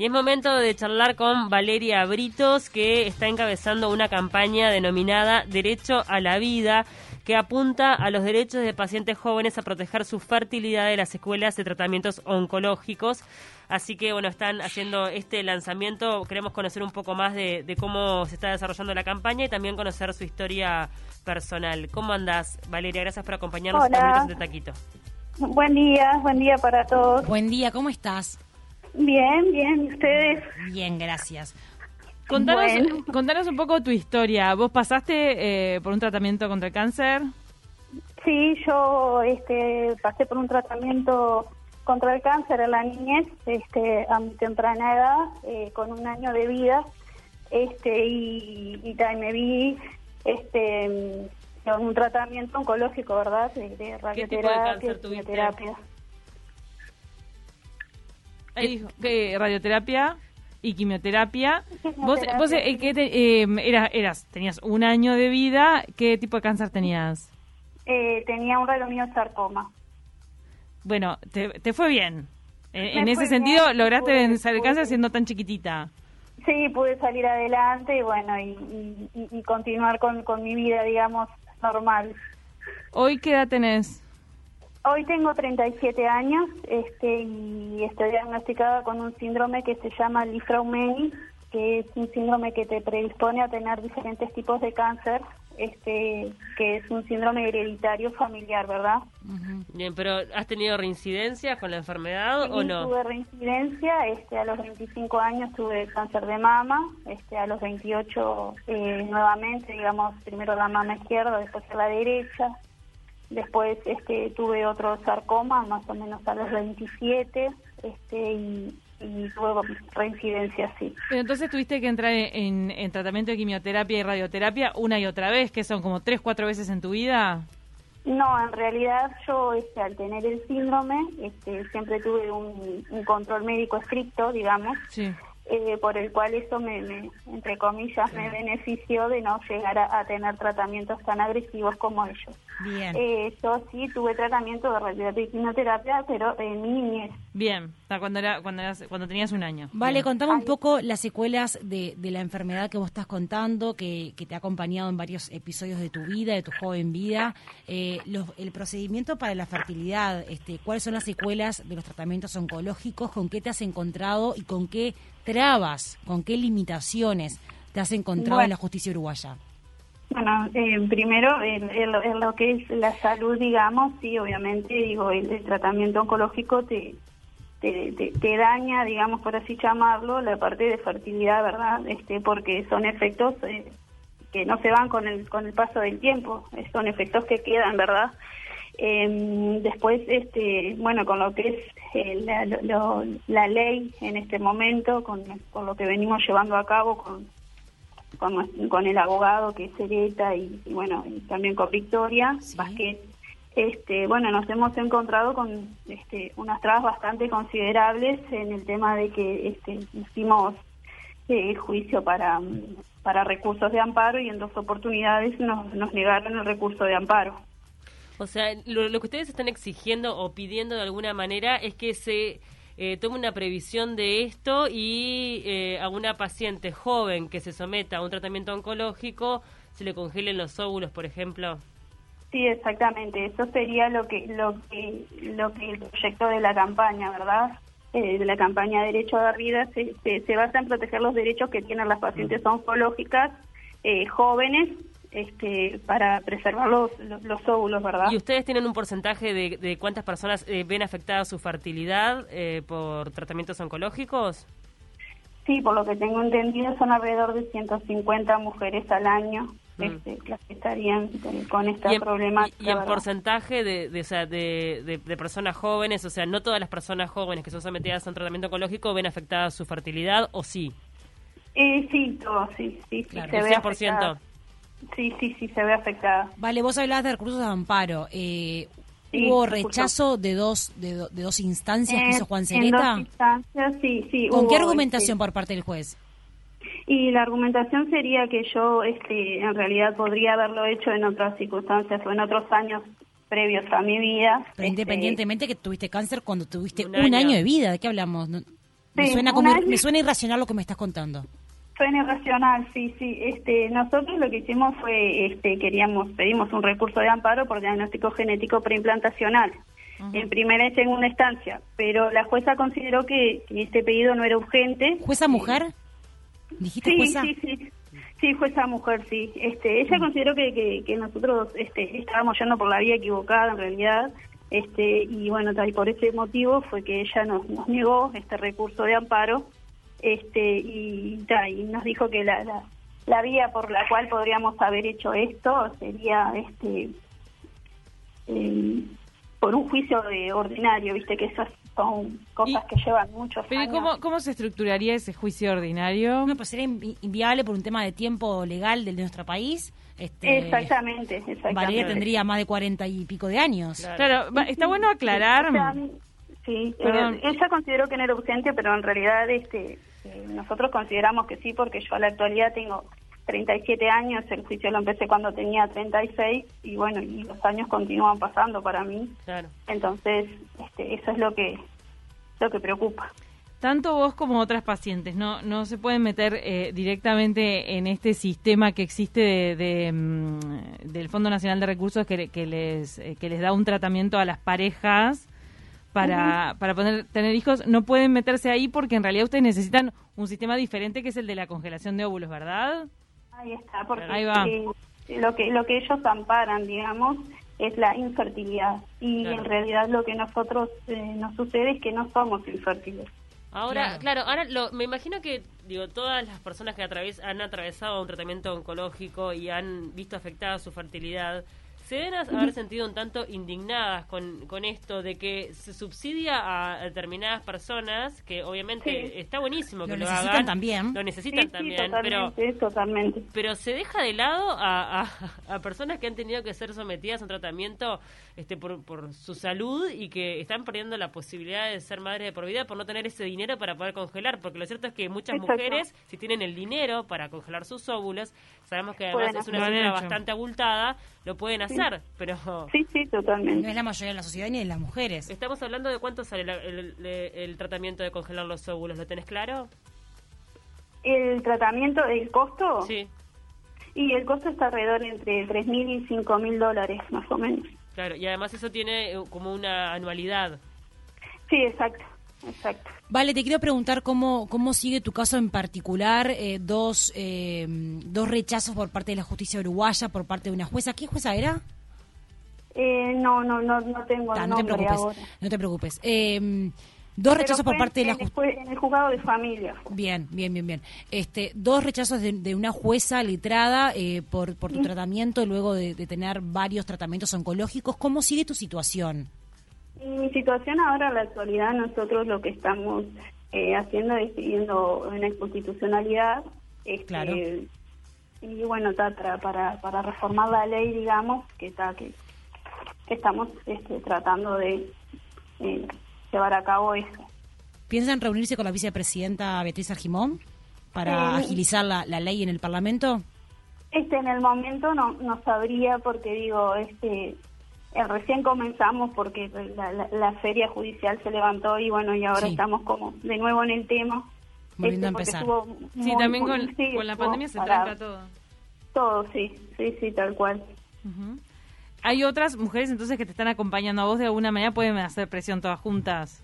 Y es momento de charlar con Valeria Britos, que está encabezando una campaña denominada Derecho a la Vida, que apunta a los derechos de pacientes jóvenes a proteger su fertilidad de las escuelas de tratamientos oncológicos. Así que, bueno, están haciendo este lanzamiento. Queremos conocer un poco más de, cómo se está desarrollando la campaña y también conocer su historia personal. ¿Cómo andás, Valeria? Gracias por acompañarnos Hola. en Taquito. Buen día, buen día para todos. Buen día, ¿cómo estás? Bien, bien, ¿ustedes? Bien, gracias. Contanos, contanos un poco tu historia. ¿Vos pasaste eh, por un tratamiento contra el cáncer? Sí, yo este, pasé por un tratamiento contra el cáncer en la niñez este, a mi temprana edad, eh, con un año de vida, este, y, y me vi este, un tratamiento oncológico, ¿verdad? De, radioterapia, ¿Qué, radioterapia y quimioterapia. Vos, vos eh, ¿qué te, em, eras, tenías un año de vida. ¿Qué tipo de cáncer tenías? Eh, tenía un sarcoma. Bueno, te, te fue bien. En, ese sentido, lograste vencer el cáncer siendo tan chiquitita. Sí, pude salir adelante y bueno, y, y, continuar con, con mi vida, digamos, normal. ¿Hoy qué edad tenés? Hoy tengo 37 años este, y estoy diagnosticada con un síndrome que se llama Lifraumeni, que es un síndrome que te predispone a tener diferentes tipos de cáncer, este, que es un síndrome hereditario familiar, ¿verdad? Bien, pero ¿has tenido reincidencia con la enfermedad o no? tuve reincidencia, este, a los 25 años tuve cáncer de mama, este, a los 28 eh, nuevamente, digamos, primero la mama izquierda, después la derecha, Después este, tuve otro sarcoma, más o menos a los 27, este, y, tuve reincidencia, sí. Pero entonces tuviste que entrar en, tratamiento de quimioterapia y radioterapia una y otra vez, que son como tres, cuatro veces en tu vida. No, en realidad yo este, al tener el síndrome este, siempre tuve un, un control médico estricto, digamos. Sí. Eh, por el cual eso me, entre comillas, me benefició de no llegar a, tener tratamientos tan agresivos como ellos. Bien. Eh, yo sí tuve tratamiento de radioterapia pero en mi niñez. Bien, cuando, era, cuando, cuando tenías un año. Vale, contame un poco las secuelas de, de, la enfermedad que vos estás contando, que, que, te ha acompañado en varios episodios de tu vida, de tu joven vida. Eh, el procedimiento para la fertilidad, este, ¿cuáles son las secuelas de los tratamientos oncológicos? ¿Con qué te has encontrado y con qué trabas, con qué limitaciones te has encontrado en la justicia uruguaya? Bueno, eh, primero, en, lo que es la salud, digamos, sí, obviamente, digo, el, tratamiento oncológico te, te, te, daña, digamos, por así llamarlo, la parte de fertilidad, ¿verdad? Este, porque son efectos eh, que no se van con el, con el paso del tiempo, son efectos que quedan, ¿verdad? Eh, después, este, bueno, con lo que es eh, la, la, ley en este momento, con, con, lo que venimos llevando a cabo con, con, el abogado que es Sereta y, bueno, y también con Victoria que este, bueno, nos hemos encontrado con este, unas trabas bastante considerables en el tema de que este, hicimos eh, juicio para, para recursos de amparo y en dos oportunidades nos, nos negaron el recurso de amparo. O sea, lo, que ustedes están exigiendo o pidiendo de alguna manera es que se eh, tome una previsión de esto y eh, a una paciente joven que se someta a un tratamiento oncológico se le congelen los óvulos, por ejemplo. Sí, exactamente. Eso sería lo que lo que lo que el proyecto de la campaña, ¿verdad? Eh, de la campaña Derecho a la Vida se, se, basa en proteger los derechos que tienen las pacientes oncológicas jóvenes este, para preservar los, los, óvulos, ¿verdad? ¿Y ustedes tienen un porcentaje de, de cuántas personas eh, ven afectada su fertilidad eh, por tratamientos oncológicos? Sí, por lo que tengo entendido son alrededor de 150 mujeres al año. Este, las que estarían con esta problemática. ¿Y, en porcentaje de, de, o sea, de, de, personas jóvenes? O sea, ¿no todas las personas jóvenes que son sometidas a un tratamiento oncológico ven afectada su fertilidad o sí? Eh, sí, todo, sí, sí, claro, se ve 100%. Sí, sí, sí, se ve afectada. Vale, vos hablabas de recursos de amparo. Eh, ¿Hubo rechazo de dos de, dos instancias que hizo Juan? En dos instancias, sí, sí. ¿Con qué argumentación por parte del juez? Y la argumentación sería que yo este, en realidad podría haberlo hecho en otras circunstancias o en otros años previos a mi vida. Pero este, independientemente que tuviste cáncer cuando tuviste un, año. de vida, ¿de qué hablamos? me, suena como, me suena irracional lo que me estás contando. Suena irracional, sí, sí. Este, nosotros lo que hicimos fue, este, queríamos, pedimos un recurso de amparo por diagnóstico genético preimplantacional. En primera y segunda instancia, pero la jueza consideró que, este pedido no era urgente. ¿Jueza mujer? ¿Dijiste sí, jueza? Sí, sí, sí. jueza mujer, sí. Este, ella consideró que, que, nosotros este, estábamos yendo por la vía equivocada en realidad, este, y bueno, tal, por ese motivo fue que ella nos, nos negó este recurso de amparo este y, y nos dijo que la, la, vía por la cual podríamos haber hecho esto sería este eh, por un juicio de ordinario, viste que esas son cosas que llevan muchos pero años. ¿cómo, ¿Cómo se estructuraría ese juicio ordinario? No, pues sería inviable por un tema de tiempo legal de nuestro país. Este, exactamente, exactamente. Valeria tendría más de cuarenta y pico de años. Claro, está bueno aclarar. Sí, eh, ella consideró que no era urgente, pero en realidad este eh, nosotros consideramos que sí, porque yo a la actualidad tengo 37 años, el juicio lo empecé cuando tenía 36 y bueno, y los años continúan pasando para mí. Claro. Entonces, este, eso es lo que lo que preocupa. Tanto vos como otras pacientes no no se pueden meter eh, directamente en este sistema que existe de, mm, del Fondo Nacional de Recursos que, que les que les da un tratamiento a las parejas para, para poder tener hijos, no pueden meterse ahí porque en realidad ustedes necesitan un sistema diferente que es el de la congelación de óvulos, ¿verdad? Ahí está, porque lo que lo que ellos amparan, digamos, es la infertilidad. Y en realidad lo que nosotros eh, nos sucede es que no somos infértiles. Ahora, claro, ahora lo, me imagino que digo todas las personas que atraves, han atravesado un tratamiento oncológico y han visto afectada su fertilidad se deben haber sentido un tanto indignadas con, con esto de que se subsidia a determinadas personas, que obviamente está buenísimo que lo, necesitan también. Lo necesitan también, pero, totalmente. pero se deja de lado a, a, personas que han tenido que ser sometidas a un tratamiento este por, por su salud y que están perdiendo la posibilidad de ser madres de por vida por no tener ese dinero para poder congelar, porque lo cierto es que muchas mujeres, si tienen el dinero para congelar sus óvulos, sabemos que además es una cifra bastante abultada, lo pueden hacer, pero... Sí, sí, totalmente. No es la mayoría de la sociedad ni de las mujeres. Estamos hablando de cuánto sale el, tratamiento de congelar los óvulos, ¿lo tenés claro? ¿El tratamiento, el costo? Sí. Y el costo está alrededor entre 3.000 y 5.000 dólares, más o menos. Claro, y además eso tiene eh, como una anualidad. Sí, exacto. Exacto. Vale, te quiero preguntar cómo, cómo sigue tu caso en particular, eh, dos, eh, dos rechazos por parte de la justicia uruguaya, por parte de una jueza. ¿Qué jueza era? Eh, no, no, no, no tengo el nombre no te preocupes, No te preocupes. Eh, dos rechazos por parte de la justicia. En el juzgado de familia. Bien, bien, bien, bien. Este, dos rechazos de, una jueza litrada por, por tu tratamiento luego de, de tener varios tratamientos oncológicos. ¿Cómo sigue tu situación? Mi situación ahora, en la actualidad, nosotros lo que estamos eh, haciendo es siguiendo una inconstitucionalidad. Este, claro. Y bueno, para, para, para reformar la ley, digamos, que está que, estamos este, tratando de eh, llevar a cabo eso. ¿Piensan reunirse con la vicepresidenta Beatriz Argimón para agilizar la, la ley en el Parlamento? Este, en el momento no, no sabría porque digo, este, eh, recién comenzamos porque la, feria judicial se levantó y bueno, y ahora estamos como de nuevo en el tema. Volviendo este, empezar. sí, también con, la pandemia se tranca todo. Todo, sí, sí, sí, tal cual. ¿Hay otras mujeres entonces que te están acompañando a vos de alguna manera? ¿Pueden hacer presión todas juntas?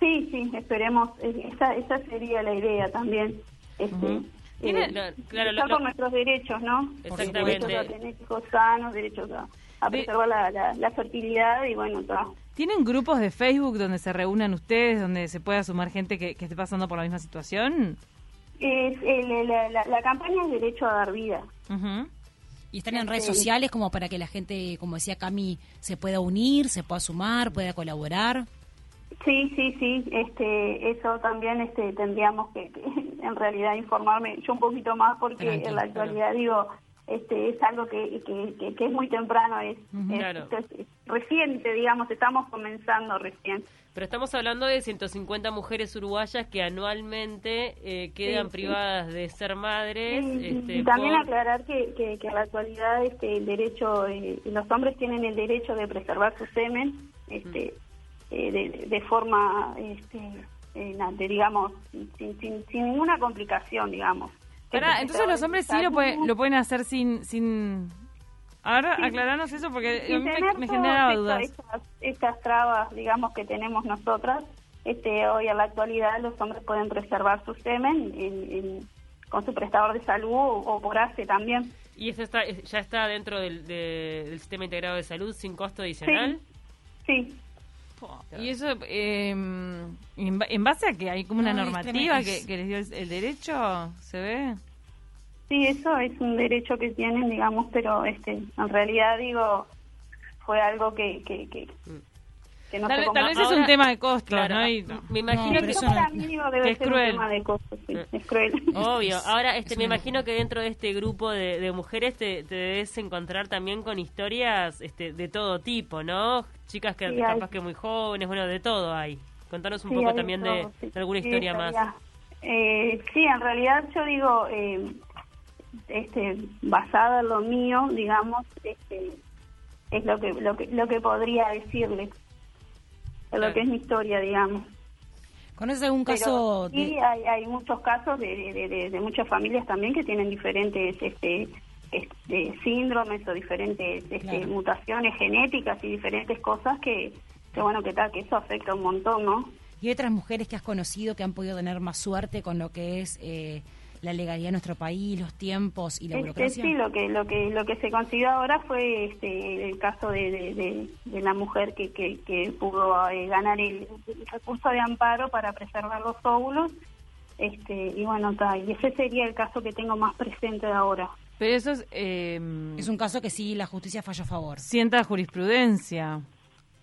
Sí, sí, esperemos. Esa, esa sería la idea también. Este, eh, claro, nuestros derechos, ¿no? Exactamente. Derechos a tener hijos sanos, derechos a a preservar la, la, fertilidad y bueno, todo. ¿Tienen grupos de Facebook donde se reúnan ustedes, donde se pueda sumar gente que, esté pasando por la misma situación? Es, la, campaña es Derecho a Dar Vida. ¿Y están en redes sociales como para que la gente, como decía Cami, se pueda unir, se pueda sumar, pueda colaborar? Sí, sí, sí, este, eso también este, tendríamos que, en realidad informarme yo un poquito más porque en la actualidad digo, este, es algo que, que, es muy temprano, es, reciente, digamos, estamos comenzando recién. Pero estamos hablando de 150 mujeres uruguayas que anualmente eh, quedan privadas de ser madres. Este, y también aclarar que, que, en la actualidad este, el derecho, eh, los hombres tienen el derecho de preservar su semen este, eh, de, de, forma este, eh, de, digamos, sin, sin, sin ninguna complicación, digamos. Pará, entonces los hombres sí lo, puede- lo pueden hacer sin... sin... Ahora, Sí. aclaranos eso porque a sin mí me, me generaba estas- dudas. Estas, estas trabas, digamos, que tenemos nosotras, este, hoy en la actualidad los hombres pueden preservar su semen en- en- con su prestador de salud o, o por ACE también. ¿Y eso está, ya está dentro del, de- del sistema integrado de salud sin costo adicional? Sí, Y eso, eh, en, ba- en base a que hay como una No, es normativa que, que les dio el, el derecho, ¿se ve? sí, eso es un derecho que tienen, digamos, pero este, en realidad digo, fue algo que, que, que, que no Tal, vez- cómo tal vez es un tema de costos, Claro, ¿no? Y- me imagino No, que... pero eso Yo para no- mí digo, que debe es ser cruel. un tema de costos, sí, es cruel. Obvio. Ahora, este, es me imagino que dentro de este grupo de, de mujeres te, te debes encontrar también con historias este, de todo tipo, ¿no? Chicas que Sí, capaz hay. que muy jóvenes, bueno, de todo hay. Contanos un Sí, poco también de, todo, sí. de alguna Sí, historia más. Eh, sí, en realidad yo digo, eh, este, basada en lo mío, digamos, este, es lo que, lo que lo que podría decirle, de Claro. lo que es mi historia, digamos. ¿Conoces algún Pero caso sí de, hay, hay muchos casos de, de, muchas familias también que tienen diferentes este, este, síndromes o diferentes este, Claro. mutaciones genéticas y diferentes cosas que, que bueno, que tal, que eso afecta un montón, ¿no? y otras mujeres que has conocido que han podido tener más suerte con lo que es eh, la legalidad de nuestro país, los tiempos y la Este, burocracia? sí, lo que lo que lo que se consiguió ahora fue este el caso de, de, de- de la mujer que, que, que pudo eh, ganar el, el recurso de amparo para preservar los óvulos. Este, y bueno, ta, y ese sería el caso que tengo más presente de ahora. Pero eso es, eh, Es un caso que sí, la justicia falló a favor. sienta jurisprudencia.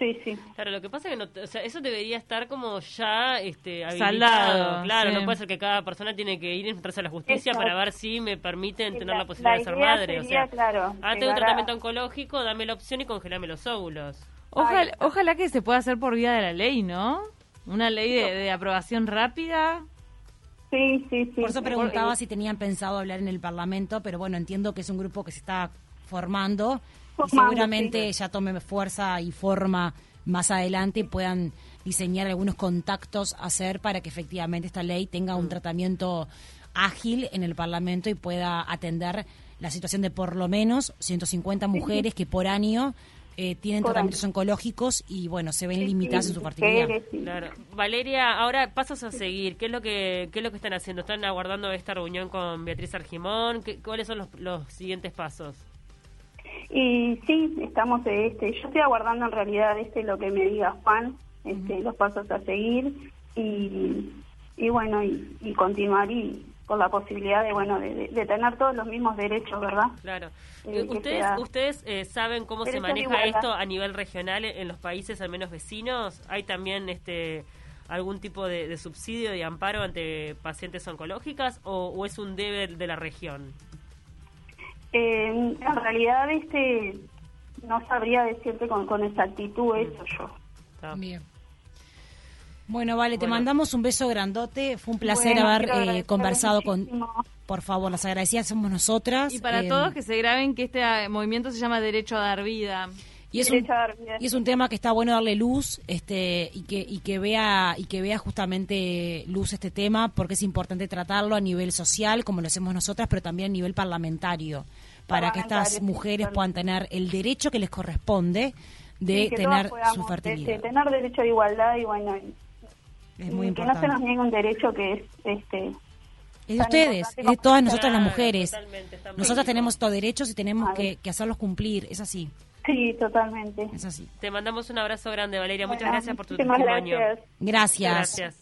Sí, sí. Claro, lo que pasa es que no, o sea, eso debería estar como ya este, habilitado. Saldado, claro, sí. no puede ser que cada persona tiene que ir y enfrentarse a la justicia Exacto. para ver si me permiten Sí, tener la- la posibilidad la de ser madre. o sería, sea, claro, ah, tengo un a- tratamiento oncológico, dame la opción y congelame los óvulos. Ojalá, ojalá que se pueda hacer por vía de la ley, ¿no? Una ley de, de aprobación rápida. Sí, sí, sí. Por eso preguntaba si tenían pensado hablar en el Parlamento, pero bueno, entiendo que es un grupo que se está formando y seguramente ya tome fuerza y forma más adelante y puedan diseñar algunos contactos a hacer para que efectivamente esta ley tenga Mm. un tratamiento ágil en el Parlamento y pueda atender la situación de por lo menos 150 mujeres que por año eh, tienen Por tratamientos año. oncológicos y bueno, se ven sí, limitadas en su fertilidad. Claro. Valeria, ahora pasos a seguir. ¿Qué es lo que qué es lo que están haciendo? ¿Están aguardando esta reunión con Beatriz Argimón? ¿Qué- ¿Cuáles son los, los siguientes pasos? Y sí, estamos, este, yo estoy aguardando en realidad este lo que me diga Juan, este, los pasos a seguir y, y bueno, y, y continuar y con la posibilidad de, bueno, de, tener todos los mismos derechos, ¿verdad? Claro. Eh, Eh, ¿Ustedes, ustedes eh, saben cómo se maneja esto a nivel regional en los países al menos vecinos? ¿Hay también este algún tipo de, de subsidio, de amparo ante pacientes oncológicas o, o es un deber de la región? Eh, en realidad, este, no sabría decirte con, con exactitud eso yo. Bien. Bueno, vale, te mandamos un beso grandote. Fue un placer Bueno, haber eh, conversado con... muchísimo. Por favor, las agradecidas somos nosotras. Y para eh, todos que se graben que este eh, movimiento se llama Derecho a Dar Vida. Y es, un, a y es un tema que está bueno darle luz este y que y que vea y que vea justamente luz este tema porque es importante tratarlo a nivel social como lo hacemos nosotras pero también a nivel parlamentario para que estas mujeres puedan tener el derecho que les corresponde de Sí, tener podamos, su fertilidad. tener derecho de igualdad y bueno, es muy y que no se nos niegue un derecho que es este es de ustedes es de todas nosotras las mujeres. Nosotras tenemos estos derechos y tenemos que hacerlos cumplir es así Sí, totalmente. es así Te mandamos un abrazo grande, Valeria. Muchas Bueno, gracias por tu testimonio. gracias. gracias Gracias.